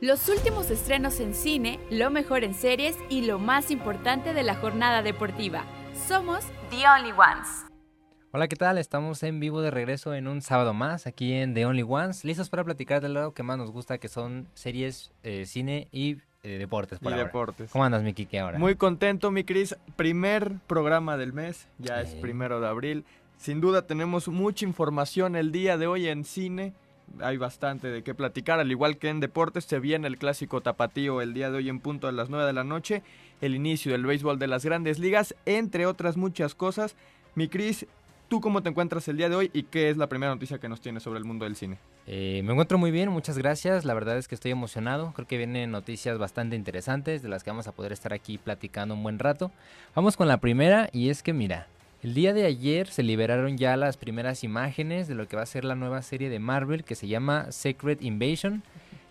Los últimos estrenos en cine, lo mejor en series y lo más importante de la jornada deportiva. Somos The Only Ones. Hola, ¿qué tal? Estamos en vivo de regreso en un sábado más aquí en The Only Ones, listos para platicar de lo que más nos gusta, que son series, eh, cine y eh, deportes. y deportes. ¿Cómo andas, mi Kike, ahora? Muy contento, mi Cris. Primer programa del mes, ya es primero de abril. Sin duda tenemos mucha información el día de hoy en cine hay bastante de qué platicar, al igual que en deportes se viene el clásico tapatío el día de hoy en punto a las 9 de la noche, el inicio del béisbol de las grandes ligas, entre otras muchas cosas. Mi Cris, ¿tú cómo te encuentras el día de hoy y qué es la primera noticia que nos tienes sobre el mundo del cine? Eh, me encuentro muy bien, muchas gracias, la verdad es que estoy emocionado, creo que vienen noticias bastante interesantes de las que vamos a poder estar aquí platicando un buen rato. Vamos con la primera y es que mira, el día de ayer se liberaron ya las primeras imágenes de lo que va a ser la nueva serie de Marvel que se llama Secret Invasion.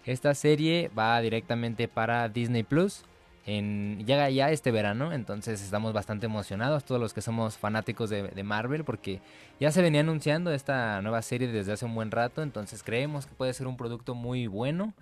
Esta serie va directamente para Disney Plus. En, llega ya este verano, entonces estamos bastante emocionados todos los que somos fanáticos de, de, Marvel porque ya se venía anunciando esta nueva serie desde hace un buen rato, entonces creemos que puede ser un producto muy bueno.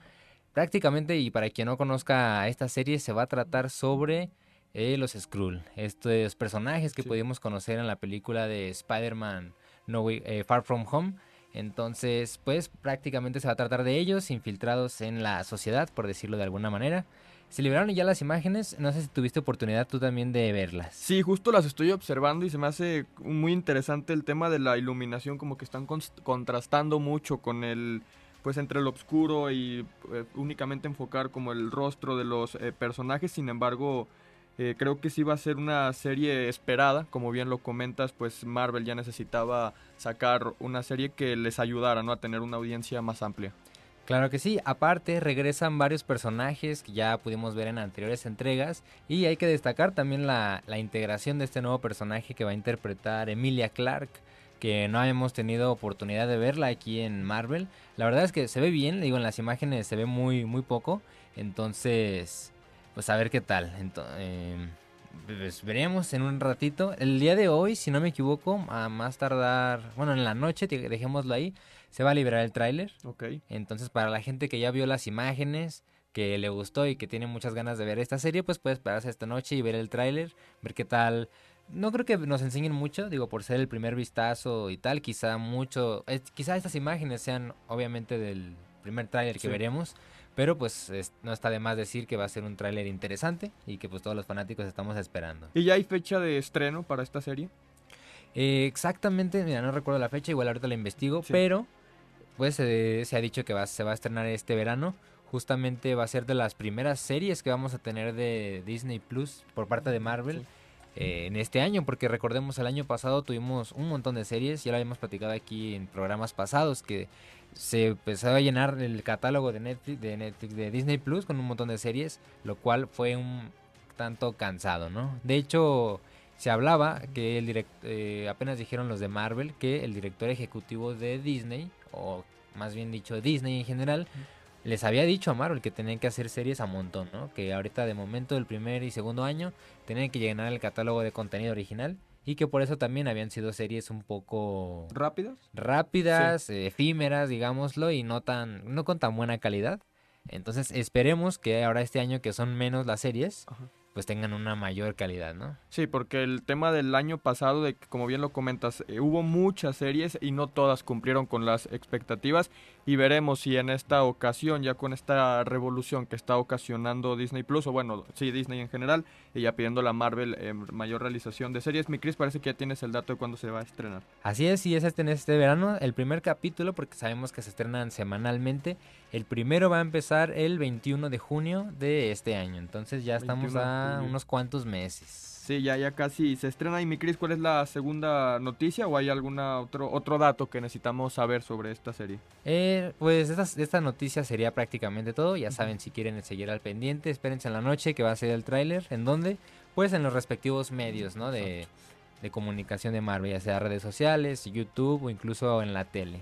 Prácticamente, y para quien no conozca esta serie, se va a tratar sobre eh, los Skrull, estos personajes que pudimos conocer en la película de Spider-Man no eh, Far From Home. Entonces, pues prácticamente se va a tratar de ellos infiltrados en la sociedad, por decirlo de alguna manera. Se liberaron ya las imágenes, no sé si tuviste oportunidad tú también de verlas. Sí, justo las estoy observando y se me hace muy interesante el tema de la iluminación, como que están contrastando mucho con el, pues entre el oscuro y eh, únicamente enfocar como el rostro de los personajes, sin embargo eh, creo que sí va a ser una serie esperada, como bien lo comentas, pues Marvel ya necesitaba sacar una serie que les ayudara ¿no? a tener una audiencia más amplia. Claro que sí, aparte regresan varios personajes que ya pudimos ver en anteriores entregas y hay que destacar también la, la integración de este nuevo personaje que va a interpretar Emilia Clark, que no habíamos tenido oportunidad de verla aquí en Marvel. La verdad es que se ve bien, digo en las imágenes se ve muy, muy poco, entonces pues a ver qué tal. Entonces, em, pues veremos en un ratito. El día de hoy, si no me equivoco, a más tardar, bueno, en la noche, dejémoslo ahí, se va a liberar el tráiler. Ok. Entonces, para la gente que ya vio las imágenes, que le gustó y que tiene muchas ganas de ver esta serie, pues puede esperarse esta noche y ver el tráiler, ver qué tal. No creo que nos enseñen mucho, digo, por ser el primer vistazo y tal, quizá mucho, quizá estas imágenes sean obviamente del primer tráiler que veremos, pero pues no está de más decir que va a ser un tráiler interesante y que pues todos los fanáticos estamos esperando. ¿Y ya hay fecha de estreno para esta serie? Eh, exactamente, mira, no recuerdo la fecha, igual ahorita la investigo, pero pues se ha dicho que va, se va a estrenar este verano. Justamente va a ser de las primeras series que vamos a tener de Disney Plus por parte de Marvel. Eh, en este año, porque recordemos el año pasado tuvimos un montón de series, ya lo habíamos platicado aquí en programas pasados, que se empezó a llenar el catálogo de Netflix, de Netflix, de Disney Plus con un montón de series, lo cual fue un tanto cansado, ¿no? De hecho, se hablaba que el direct, eh, apenas dijeron los de Marvel que el director ejecutivo de Disney, o más bien dicho Disney en general, les había dicho a Marvel que tenían que hacer series a montón, ¿no? Que ahorita de momento del primer y segundo año tenían que llenar el catálogo de contenido original y que por eso también habían sido series un poco rápidas, rápidas, efímeras, digámoslo, y no tan no con tan buena calidad. Entonces esperemos que ahora este año que son menos las series, pues tengan una mayor calidad, ¿no? Sí, porque el tema del año pasado, de que, como bien lo comentas, eh, hubo muchas series y no todas cumplieron con las expectativas y veremos si en esta ocasión, ya con esta revolución que está ocasionando Disney Plus, o bueno, sí, Disney en general, y ya pidiendo la Marvel eh, mayor realización de series, mi Chris, parece que ya tienes el dato de cuándo se va a estrenar. Así es, y es este en este verano, el primer capítulo, porque sabemos que se estrenan semanalmente, el primero va a empezar el 21 de junio de este año, entonces ya estamos a unos cuantos meses. Sí, ya, ya casi se estrena. Y mi Cris, ¿cuál es la segunda noticia o hay algún otro, otro dato que necesitamos saber sobre esta serie? Eh, pues esta, esta noticia sería prácticamente todo. Ya saben, si quieren seguir al pendiente, espérense en la noche que va a ser el tráiler. ¿En dónde? Pues en los respectivos medios, ¿no? De, de comunicación de Marvel, ya sea redes sociales, YouTube o incluso en la tele.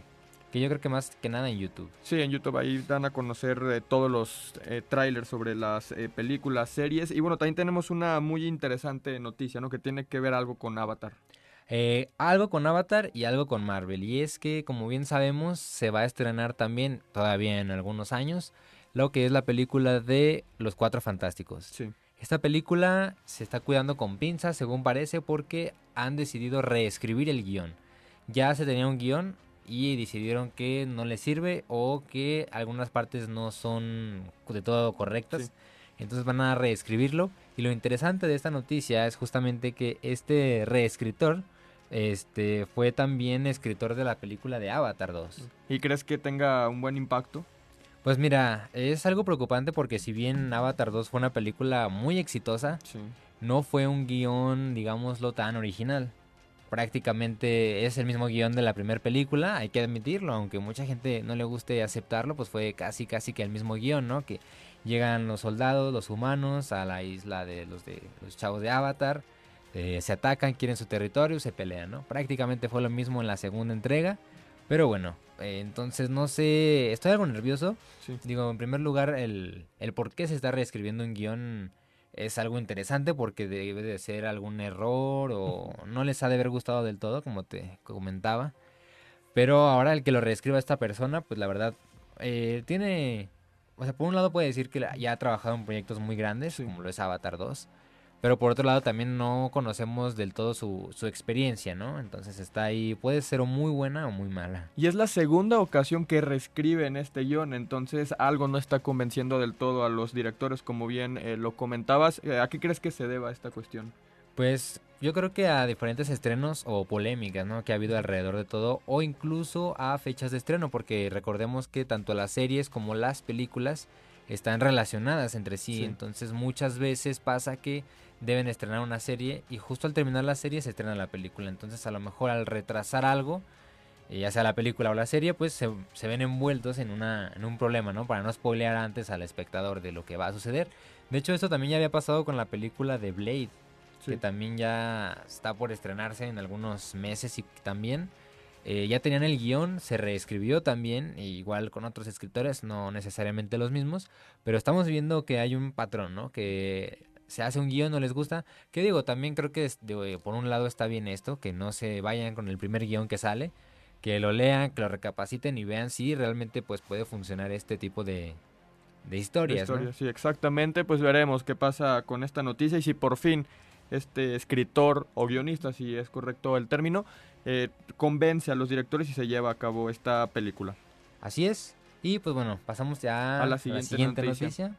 Que yo creo que más que nada en YouTube. Sí, en YouTube ahí dan a conocer eh, todos los eh, trailers sobre las eh, películas, series. Y bueno, también tenemos una muy interesante noticia, ¿no? Que tiene que ver algo con Avatar. algo con Avatar y algo con Marvel. Y es que, como bien sabemos, se va a estrenar también, todavía en algunos años, lo que es la película de Los Cuatro Fantásticos. Sí. Esta película se está cuidando con pinzas, según parece, porque han decidido reescribir el guion. Ya se tenía un guion y decidieron que no les sirve o que algunas partes no son de todo correctas. Sí. Entonces van a reescribirlo. Y lo interesante de esta noticia es justamente que este reescritor este, fue también escritor de la película de Avatar 2. ¿Y crees que tenga un buen impacto? Pues mira, es algo preocupante porque si bien Avatar 2 fue una película muy exitosa, Sí. no fue un guion, digámoslo, tan original. Prácticamente es el mismo guion de la primera película, hay que admitirlo, aunque mucha gente no le guste aceptarlo, pues fue casi casi que el mismo guion, ¿no? Que llegan los soldados, los humanos, a la isla de los de los chavos de Avatar, eh, se atacan, quieren su territorio, se pelean, ¿no? Prácticamente fue lo mismo en la segunda entrega, pero bueno, eh, entonces no sé, estoy algo nervioso. Sí. Digo, en primer lugar, el, el por qué se está reescribiendo un guion es algo interesante porque debe de ser algún error o no les ha de haber gustado del todo, como te comentaba. Pero ahora el que lo reescriba esta persona, pues la verdad, eh, tiene... O sea, por un lado puede decir que ya ha trabajado en proyectos muy grandes, Sí. como lo es Avatar 2. Pero por otro lado también no conocemos del todo su, su experiencia, ¿no? Entonces está ahí, puede ser o muy buena o muy mala. Y es la segunda ocasión que reescriben este guion, entonces algo no está convenciendo del todo a los directores, como bien eh, lo comentabas. Eh, ¿A qué crees que se deba esta cuestión? Pues yo creo que a diferentes estrenos o polémicas, ¿no? Que ha habido alrededor de todo, o incluso a fechas de estreno, porque recordemos que tanto las series como las películas están relacionadas entre sí, Sí. entonces muchas veces pasa que deben estrenar una serie y justo al terminar la serie se estrena la película, entonces a lo mejor al retrasar algo, eh, ya sea la película o la serie, pues se, se ven envueltos en, una, en un problema, ¿no? Para no spoilear antes al espectador de lo que va a suceder. De hecho, esto también ya había pasado con la película de Blade que también ya está por estrenarse en algunos meses y también eh, ya tenían el guion, se reescribió también, e igual con otros escritores, no necesariamente los mismos, pero estamos viendo que hay un patrón, ¿no? Que se hace un guion, no les gusta, que digo, también creo que es- digo, eh, por un lado está bien esto, que no se vayan con el primer guion que sale, que lo lean, que lo recapaciten y vean si realmente pues puede funcionar este tipo de, de historias, ¿no? Historia, Sí, exactamente. Pues veremos qué pasa con esta noticia y si por fin este escritor o guionista, si es correcto el término, eh, convence a los directores y se lleva a cabo esta película. Así es. Y pues bueno, pasamos ya A la siguiente noticia. noticia.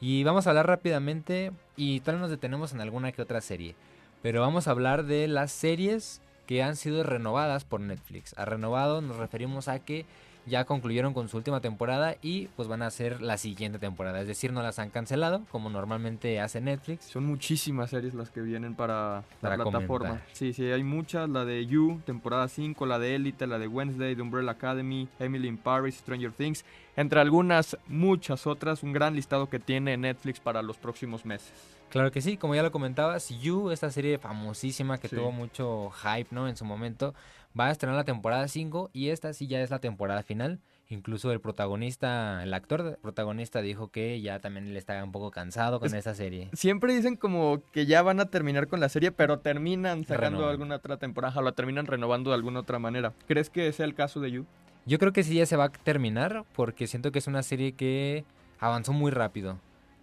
Y vamos a hablar rápidamente y tal vez nos detenemos en alguna que otra serie. Pero vamos a hablar de las series que han sido renovadas por Netflix. A renovado nos referimos a que ya concluyeron con su última temporada y pues van a hacer la siguiente temporada. Es decir, no las han cancelado como normalmente hace Netflix. Son muchísimas series las que vienen para, Para la plataforma. comentar. Sí, sí, hay muchas. La de You, temporada 5, la de Elite, la de Wednesday, The Umbrella Academy, Emily in Paris, Stranger Things, entre algunas muchas otras. Un gran listado que tiene Netflix para los próximos meses. Claro que sí, como ya lo comentabas, You, esta serie famosísima que Sí. tuvo mucho hype, ¿no? En su momento, va a estrenar la temporada 5 y esta sí ya es la temporada final. Incluso el protagonista, el actor protagonista dijo que ya también le estaba un poco cansado con Es- esta serie. Siempre dicen como que ya van a terminar con la serie, pero terminan sacando Renovan. alguna otra temporada o la terminan renovando de alguna otra manera. ¿Crees que sea el caso de You? Yo creo que sí ya se va a terminar porque siento que es una serie que avanzó muy rápido.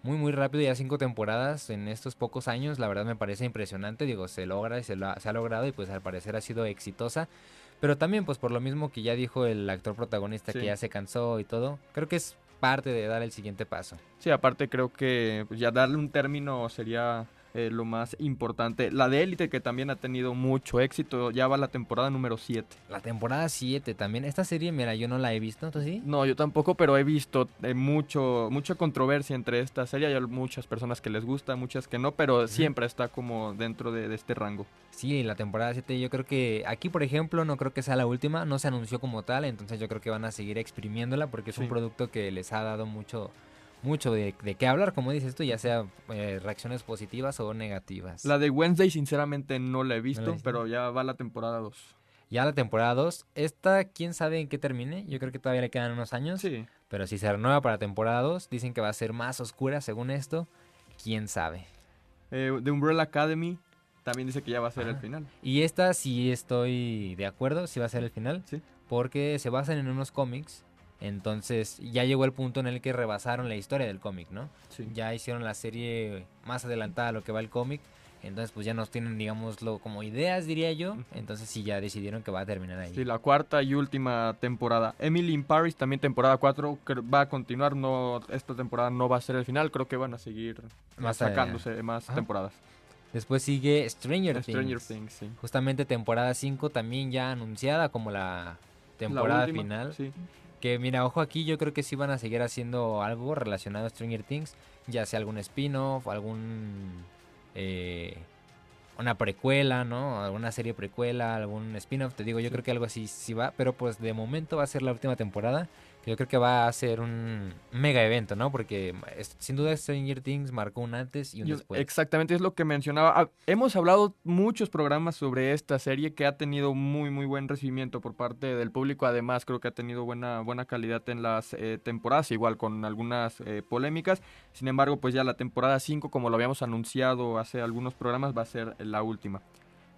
Muy, muy rápido, ya cinco temporadas en estos pocos años, la verdad me parece impresionante, digo, se logra y se, lo ha, se ha logrado y pues al parecer ha sido exitosa, pero también pues por lo mismo que ya dijo el actor protagonista Sí. que ya se cansó y todo, creo que es parte de dar el siguiente paso. Sí, aparte creo que pues, ya darle un término sería eh, lo más importante. La de Elite, que también ha tenido mucho éxito, ya va la temporada número 7. La temporada 7 también, esta serie, mira, yo no la he visto, ¿tú sí? No, yo tampoco, pero he visto eh, mucho, mucha controversia entre esta serie. Hay muchas personas que les gusta, muchas que no, pero siempre está como dentro de, de este rango. Sí, la temporada 7 yo creo que aquí, por ejemplo, no creo que sea la última, no se anunció como tal, entonces yo creo que van a seguir exprimiéndola porque es Sí. un producto que les ha dado mucho mucho de, de qué hablar, como dices tú, ya sea eh, reacciones positivas o negativas. La de Wednesday, sinceramente, no la he visto, visto? pero ya va la temporada 2. Ya la temporada 2, esta quién sabe en qué termine, yo creo que todavía le quedan unos años, Sí. pero si se renueva para temporada 2, dicen que va a ser más oscura según esto, quién sabe. Eh, The Umbrella Academy también dice que ya va a ser el final. Y esta sí estoy de acuerdo, sí va a ser el final. Sí. Porque se basan en unos cómics Entonces ya llegó el punto en el que rebasaron la historia del cómic, ¿no? Sí. Ya hicieron la serie más adelantada a lo que va el cómic. Entonces pues ya nos tienen, digámoslo, como ideas, diría yo. Entonces sí, ya decidieron que va a terminar ahí. Sí, la cuarta y última temporada. Emily in Paris, también temporada 4, va a continuar. No, esta temporada no va a ser el final. Creo que van a seguir Más sacándose más Ajá. temporadas. Después sigue Stranger, Stranger Things. Things, sí. Justamente temporada 5 también ya anunciada como la temporada La última, final. Sí. Que mira, ojo aquí, yo creo que sí van a seguir haciendo algo relacionado a Stranger Things, ya sea algún spin-off, algún eh, una precuela, ¿no? Alguna serie precuela, algún spin-off, te digo, yo Sí. creo que algo así sí va, pero pues de momento va a ser la última temporada, yo creo que va a ser un mega evento, ¿no? Porque sin duda Stranger Things marcó un antes y un Yo- después. Exactamente, es lo que mencionaba. Ah, hemos hablado muchos programas sobre esta serie que ha tenido muy, muy buen recibimiento por parte del público. Además, creo que ha tenido buena, buena calidad en las eh, temporadas, igual con algunas eh, polémicas. Sin embargo, pues ya la temporada 5, como lo habíamos anunciado hace algunos programas, va a ser la última.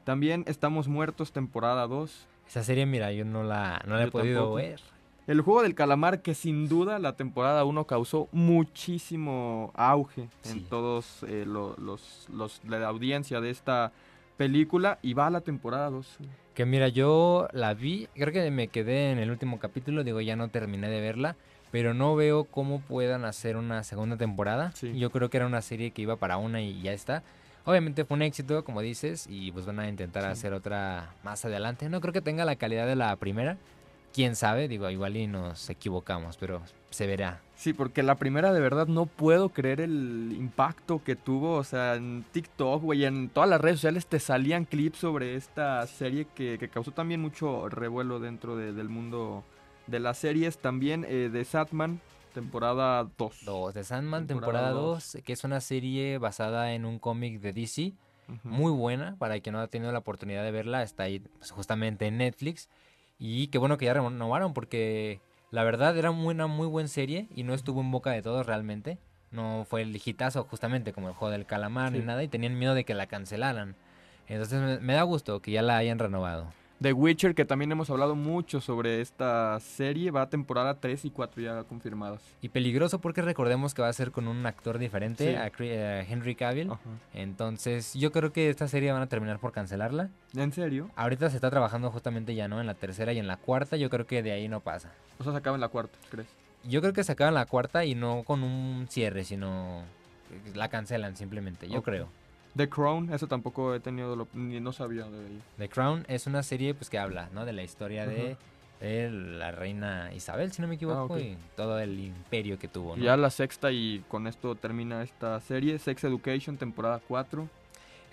También Estamos Muertos, temporada 2. Esa serie, mira, yo no la, no la he Yo podido tampoco. ver. El juego del calamar que sin duda la temporada 1 causó muchísimo auge Sí. en todos eh, lo- los, los- la audiencia de esta película y va a la temporada 2. Que mira, yo la vi, creo que me quedé en el último capítulo, digo, ya no terminé de verla, pero no veo cómo puedan hacer una segunda temporada. Sí. Yo creo que era una serie que iba para una y ya está. Obviamente fue un éxito, como dices, y pues van a intentar Sí. hacer otra más adelante. No creo que tenga la calidad de la primera. Quién sabe, digo, igual y nos equivocamos, pero se verá. Sí, porque la primera de verdad no puedo creer el impacto que tuvo, o sea, en TikTok, güey, en todas las redes sociales te salían clips sobre esta serie que, que causó también mucho revuelo dentro de- del mundo de las series. También eh, de Satman, temporada 2. Dos, de Sandman, Temporada temporada dos. 2, que es una serie basada en un cómic de DC. muy buena para quien no ha tenido la oportunidad de verla está ahí pues, justamente en Netflix y qué bueno que ya renovaron porque la verdad era muy- una muy buena serie y no estuvo en boca de todos realmente. No fue el hitazo justamente como el juego del calamar ni nada y tenían miedo de que la cancelaran. Entonces me, me da gusto que ya la hayan renovado The Witcher, que también hemos hablado mucho sobre esta serie, va a temporada 3 y 4 ya confirmadas. y peligroso porque recordemos que va a ser con un actor diferente Sí. a Henry Cavill Ajá. entonces yo creo que esta serie van a terminar por cancelarla ¿En serio? Ahorita se está trabajando justamente ya, ¿no? En la tercera y en la cuarta, yo creo que de ahí no pasa. O sea, se acaba en la cuarta, ¿crees? Yo creo que se acaba en la cuarta y no con un cierre, sino la cancelan simplemente, yo creo. The Crown, eso tampoco he tenido, lo- ni no sabía de ella. The Crown es una serie pues que habla, ¿no? De la historia de, de la reina Isabel, si no me equivoco, ok. y todo el imperio que tuvo, ¿no? Ya la sexta y con esto termina esta serie, Sex Education, temporada 4.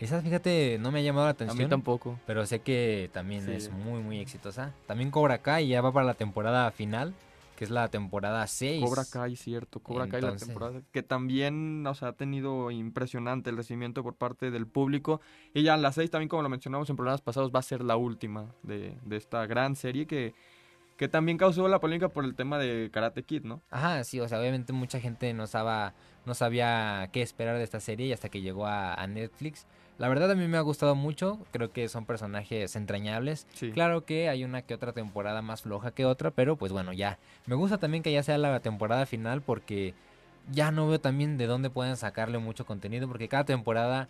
Esa, fíjate, no me ha llamado la A mí atención. tampoco. Pero sé que también Sí. es muy, muy exitosa. También Cobra Kai ya va para la temporada final, que es la temporada 6. Cobra Kai, cierto, Cobra Kai la temporada que también, o sea, ha tenido impresionante el recibimiento por parte del público. Y ya la 6 también, como lo mencionamos en programas pasados, va a ser la última de, de esta gran serie que, que también causó la polémica por el tema de Karate Kid, ¿no? Ajá, sí, o sea, obviamente mucha gente no, sabía, no sabía qué esperar de esta serie y hasta que llegó a, a Netflix. La verdad a mí me ha gustado mucho, creo que son personajes entrañables. Sí. Claro que hay una que otra temporada más floja que otra, pero pues bueno, ya. Me gusta también que ya sea la temporada final porque ya no veo también de dónde pueden sacarle mucho contenido porque cada temporada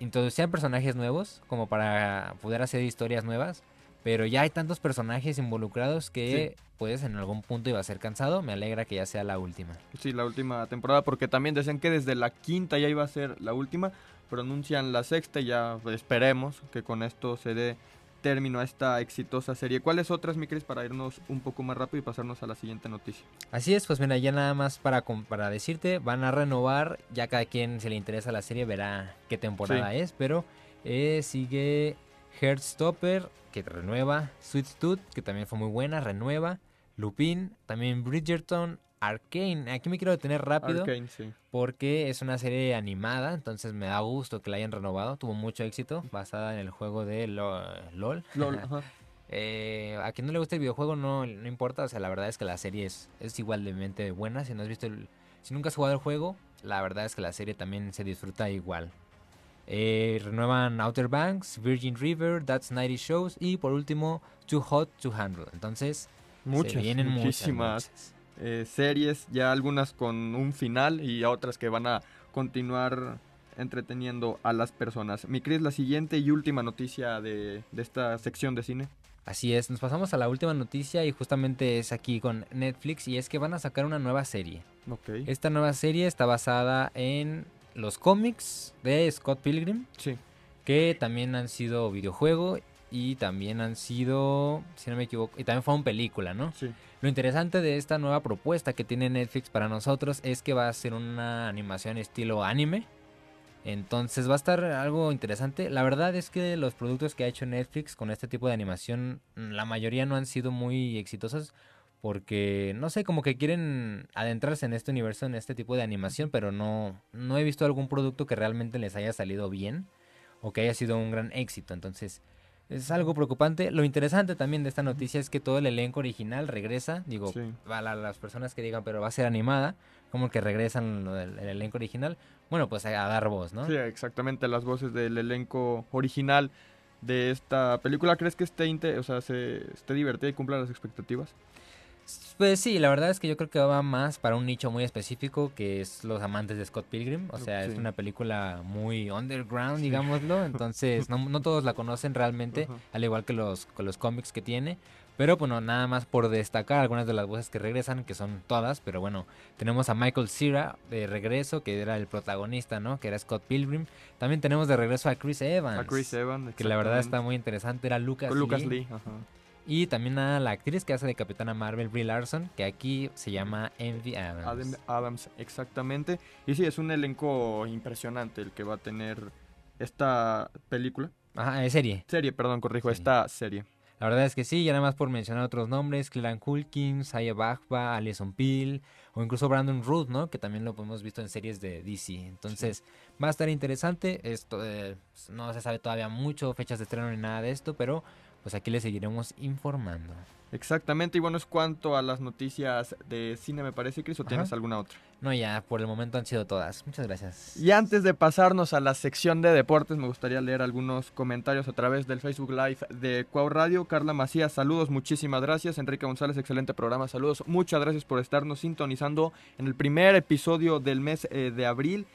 introducían personajes nuevos como para poder hacer historias nuevas, pero ya hay tantos personajes involucrados que pues en algún punto iba a ser cansado. Me alegra que ya sea la última. Sí, la última temporada, porque también decían que desde la quinta ya iba a ser la última, pronuncian la sexta y ya esperemos que con esto se dé término a esta exitosa serie. ¿Cuáles otras, mi Cris, para irnos un poco más rápido y pasarnos a la siguiente noticia? Así es, pues mira, ya nada más para, para decirte, van a renovar, ya cada quien se le interesa la serie verá qué temporada es, pero eh, sigue Heartstopper, que renueva, Sweet Tooth, que también fue muy buena, renueva, Lupin, también Bridgerton, Arcane, aquí me quiero detener rápido Arcane, sí. porque es una serie animada, entonces me da gusto que la hayan renovado, tuvo mucho éxito, basada en el juego de Lo- LOL. LOL, ajá. Eh, a quien no le guste el videojuego no, no importa, o sea, la verdad es que la serie es, es igualmente buena. Si no has visto el- si nunca has jugado el juego, la verdad es que la serie también se disfruta igual. Eh, renuevan Outer Banks, Virgin River, That's 90 Shows y por último Too Hot to Handle. Entonces, Muchas, se vienen muchas, muchísimas. muchas. Eh, series, ya algunas con un final y otras que van a continuar entreteniendo a las personas. Mi Cris, la siguiente y última noticia de, de esta sección de cine. Así es, nos pasamos a la última noticia y justamente es aquí con Netflix y es que van a sacar una nueva serie. Okay. Esta nueva serie está basada en los cómics de Scott Pilgrim. Sí. Que también han sido videojuego y también han sido, si no me equivoco, y también fueron película, ¿no? Sí. Lo interesante de esta nueva propuesta que tiene Netflix para nosotros es que va a ser una animación estilo anime. Entonces va a estar algo interesante. La verdad es que los productos que ha hecho Netflix con este tipo de animación, la mayoría no han sido muy exitosos porque no sé, como que quieren adentrarse en este universo, en este tipo de animación, pero no, no he visto algún producto que realmente les haya salido bien o que haya sido un gran éxito. Entonces, es algo preocupante. Lo interesante también de esta noticia es que todo el elenco original regresa. Digo, Sí. las personas que digan, pero va a ser animada, como que regresan lo del- el elenco original. Bueno, pues a, a dar voz, ¿no? Sí, exactamente las voces del elenco original de esta película. ¿Crees que esté, o sea, se, esté divertida y cumpla las expectativas? Pues sí, la verdad es que yo creo que va más para un nicho muy específico que es los amantes de Scott Pilgrim. O sea, Sí. es una película muy underground, digámoslo. Entonces, no, no todos la conocen realmente, al igual que los, que los cómics que tiene. Pero bueno, nada más por destacar algunas de las voces que regresan, que son todas. Pero bueno, tenemos a Michael Cera de regreso, que era el protagonista, ¿no? Que era Scott Pilgrim. También tenemos de regreso a Chris Evans. A Chris Evans. Que la verdad está muy interesante. Era Lucas, Con Lucas Lee. Lee. ajá. Y también a la actriz que hace de Capitana Marvel, Brie Larson, que aquí se llama Envy Adams. Adam Adams, exactamente. Y sí, es un elenco impresionante el que va a tener esta película. Ajá, serie. Serie, perdón, corrijo, esta serie. La verdad es que sí, y nada más por mencionar otros nombres, Cleland Culkin, Saya Bajba, Alison Peel, o incluso Brandon Root, ¿no? Que también lo hemos visto en series de DC. Entonces, va a estar interesante. Esto eh, no se sabe todavía mucho, fechas de estreno ni nada de esto, pero pues aquí les seguiremos informando. Exactamente, y bueno, es cuanto a las noticias de cine, me parece, Chris, o Ajá. tienes alguna otra. No, ya, por el momento han sido todas. Muchas gracias. Y antes de pasarnos a la sección de deportes, me gustaría leer algunos comentarios a través del Facebook Live de Cuau Radio. Carla Macías, saludos, muchísimas gracias. Enrique González, excelente programa, saludos. Muchas gracias por estarnos sintonizando en el primer episodio del mes eh, de abril.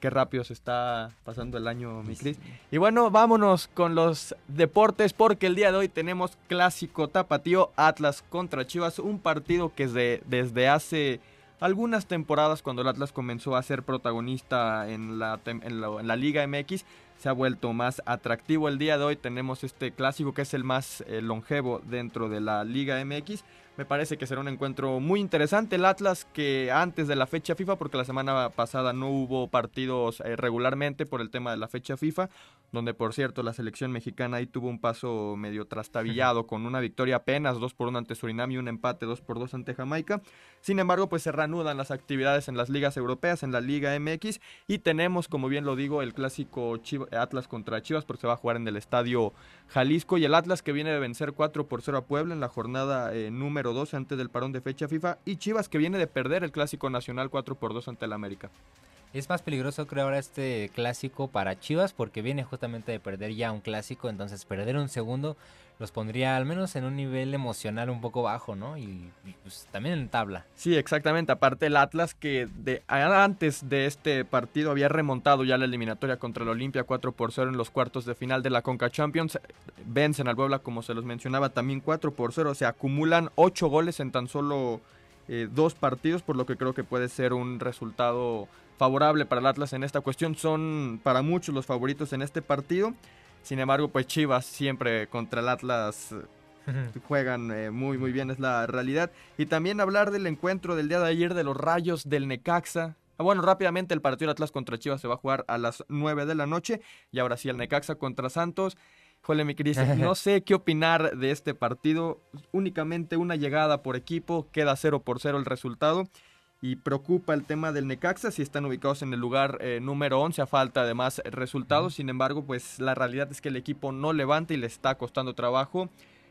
Qué rápido se está pasando el año, mi Cris. Y bueno, vámonos con los deportes porque el día de hoy tenemos clásico tapatío Atlas contra Chivas, un partido que desde, desde hace algunas temporadas cuando el Atlas comenzó a ser protagonista en la, tem- en la, en la Liga MX se ha vuelto más atractivo. El día de hoy tenemos este clásico que es el más eh, longevo dentro de la Liga MX. Me parece que será un encuentro muy interesante. El Atlas que antes de la fecha FIFA, porque la semana pasada no hubo partidos eh, regularmente por el tema de la fecha FIFA, donde por cierto la selección mexicana ahí tuvo un paso medio trastabillado con una victoria apenas 2 por 1 ante Surinam y un empate 2 por 2 ante Jamaica. Sin embargo, pues se reanudan las actividades en las ligas europeas, en la Liga MX y tenemos, como bien lo digo, el clásico Atlas contra Chivas porque se va a jugar en el estadio Jalisco y el Atlas que viene de vencer 4 por 0 a Puebla en la jornada eh, número 2 antes del parón de fecha FIFA y Chivas que viene de perder el clásico nacional 4 por 2 ante el América. Es más peligroso creo ahora este clásico para Chivas porque viene justamente de perder ya un clásico, entonces perder un segundo los pondría al menos en un nivel emocional un poco bajo, ¿no? Y, pues también en tabla. Sí, exactamente. Aparte el Atlas que de, antes de este partido había remontado ya la eliminatoria contra el Olimpia 4 por 0 en los cuartos de final de la Conca Champions. Vencen al Puebla como se los mencionaba también 4 por 0. Se acumulan 8 goles en tan solo eh, dos partidos, por lo que creo que puede ser un resultado favorable para el Atlas en esta cuestión. Son para muchos los favoritos en este partido. Sin embargo, pues Chivas siempre contra el Atlas eh, juegan eh, muy muy bien, es la realidad. Y también hablar del encuentro del día de ayer de los Rayos del Necaxa. Ah, Bueno, rápidamente el partido de Atlas contra Chivas se va a jugar a las 9 de la noche. Y ahora sí, el Necaxa contra Santos. Jole, mi Cris, no sé qué opinar de este partido. Únicamente una llegada por equipo, queda 0 por 0 el resultado. Y preocupa el tema del Necaxa si están ubicados en el lugar eh, número 11 a falta de más resultados. Sin embargo, pues la realidad es que el equipo no levanta y le está costando trabajo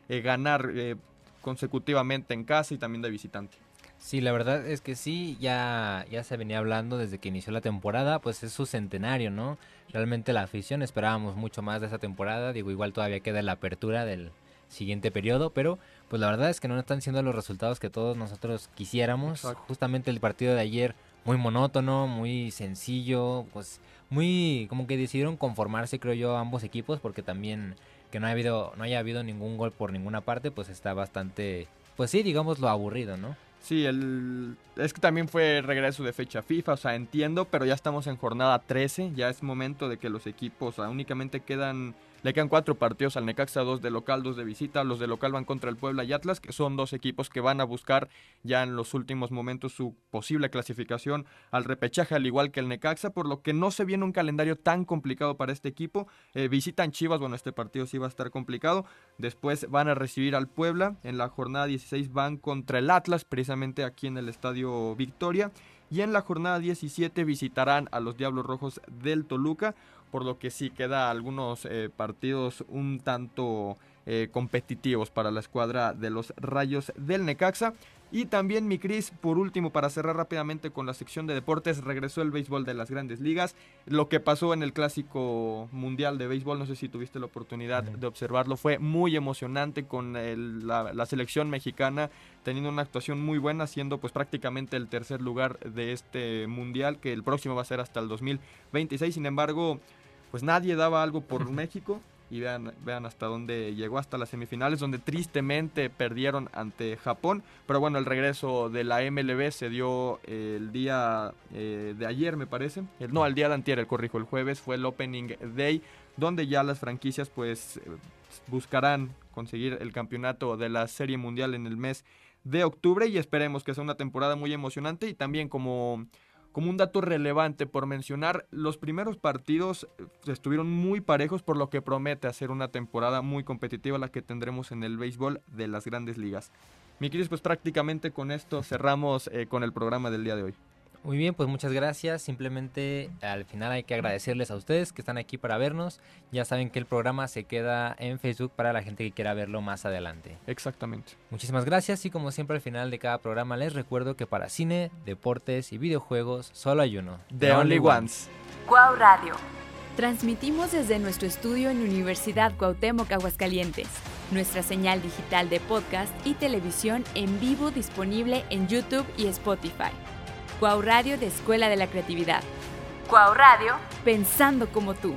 eh, ganar eh, consecutivamente en casa y también de visitante. Sí, la verdad es que sí, ya, ya se venía hablando desde que inició la temporada, pues es su centenario, ¿no? Realmente la afición esperábamos mucho más de esa temporada, digo, igual todavía queda la apertura del, siguiente periodo, pero pues la verdad es que no están siendo los resultados que todos nosotros quisiéramos. Justamente el partido de ayer muy monótono, muy sencillo, pues muy como que decidieron conformarse creo yo ambos equipos porque también que no haya habido no haya habido ningún gol por ninguna parte, pues está bastante pues sí, digamos lo aburrido, ¿no? Sí, el... es que también fue regreso de fecha FIFA, o sea, entiendo, pero ya estamos en jornada 13, ya es momento de que los equipos, o sea, únicamente quedan le quedan cuatro partidos al Necaxa, dos de local, dos de visita. Los de local van contra el Puebla y Atlas, que son dos equipos que van a buscar ya en los últimos momentos su posible clasificación al repechaje, al igual que el Necaxa, por lo que no se viene un calendario tan complicado para este equipo. Eh, visitan Chivas, bueno, este partido sí va a estar complicado. Después van a recibir al Puebla. En la jornada 16 van contra el Atlas, precisamente aquí en el Estadio Victoria. Y en la jornada 17 visitarán a los Diablos Rojos del Toluca por lo que sí queda algunos eh, partidos un tanto eh, competitivos para la escuadra de los Rayos del Necaxa. Y también mi Cris, por último, para cerrar rápidamente con la sección de deportes, regresó el béisbol de las grandes ligas. Lo que pasó en el clásico mundial de béisbol, no sé si tuviste la oportunidad de observarlo, fue muy emocionante con la, la, selección mexicana teniendo una actuación muy buena, siendo pues prácticamente el tercer lugar de este mundial, que el próximo va a ser hasta el 2026. Sin embargo, pues nadie daba algo por México y vean, vean hasta dónde llegó, hasta las semifinales, donde tristemente perdieron ante Japón. Pero bueno, el regreso de la MLB se dio el día eh, de ayer, me parece. no, el día de antier, el corrijo, el jueves fue el Opening Day, donde ya las franquicias pues buscarán conseguir el campeonato de la Serie Mundial en el mes de octubre y esperemos que sea una temporada muy emocionante y también como como un dato relevante por mencionar, los primeros partidos eh, estuvieron muy parejos, por lo que promete hacer una temporada muy competitiva la que tendremos en el béisbol de las grandes ligas. Mi querido, pues prácticamente con esto cerramos eh, con el programa del día de hoy. Muy bien, pues muchas gracias. Simplemente al final hay que agradecerles a ustedes que están aquí para vernos. Ya saben que el programa se queda en Facebook para la gente que quiera verlo más adelante. Exactamente. Muchísimas gracias y como siempre al final de cada programa les recuerdo que para cine, deportes y videojuegos solo hay uno. The, Only, Ones. Guau Radio. Transmitimos desde nuestro estudio en Universidad Cuauhtémoc Aguascalientes. Nuestra señal digital de podcast y televisión en vivo disponible en YouTube y Spotify. Cuau Radio de Escuela de la Creatividad. Cuau Radio, pensando como tú.